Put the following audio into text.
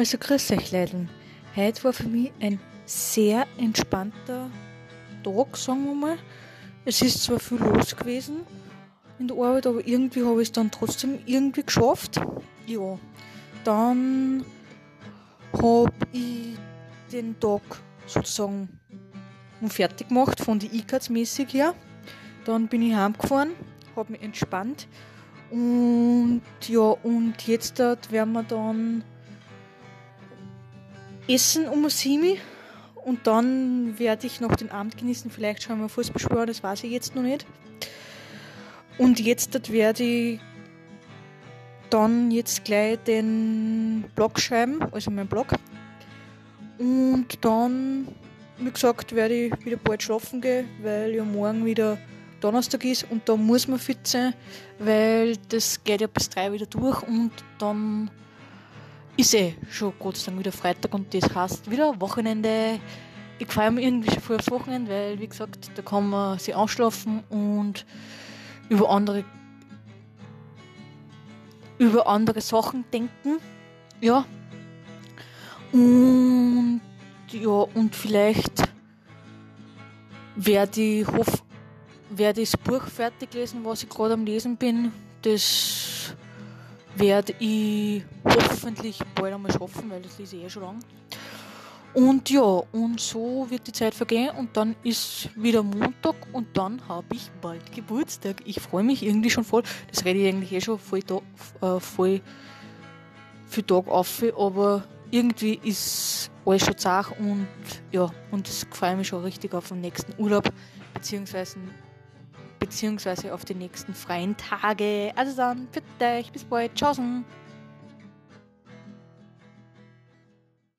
Also grüß euch Leideln. Heute war für mich ein sehr entspannter Tag, sagen wir mal. Es ist zwar viel los gewesen in der Arbeit, aber irgendwie habe ich es dann trotzdem irgendwie geschafft. Ja, dann habe ich den Tag sozusagen fertig gemacht von den E-Cards mäßig her. Dann bin ich heimgefahren, habe mich entspannt und ja, und jetzt werden wir dann essen um 7 und dann werde ich noch den Abend genießen. Vielleicht schauen wir Fußballspiel, das weiß ich jetzt noch nicht. Und jetzt werde ich dann jetzt gleich den Blog schreiben, also mein Blog. Und dann, wie gesagt, werde ich wieder bald schlafen gehen, weil ja morgen wieder Donnerstag ist und da muss man fit sein, weil das geht ja bis drei wieder durch und dann ist eh schon Gott sei Dank wieder Freitag und das heißt wieder Wochenende. Ich freue mich irgendwie schon voll aufs Wochenende, weil wie gesagt, da kann man sich ausschlafen und über andere über andere Sachen denken. Ja. Und ja, und vielleicht werde ich hoff, werde ich das Buch fertig lesen, was ich gerade am Lesen bin. Das werde ich hoffentlich bald einmal schaffen, weil das ist eh schon lang. Und ja, und so wird die Zeit vergehen und dann ist wieder Montag und dann habe ich bald Geburtstag. Ich freue mich irgendwie schon voll. Das rede ich eigentlich eh schon voll, äh, voll für Tag auf, aber irgendwie ist alles schon zart und ja, und es freue mich schon richtig auf den nächsten Urlaub, beziehungsweise beziehungsweise auf die nächsten freien Tage. Also dann, bitte euch, bis bald, tschaußen.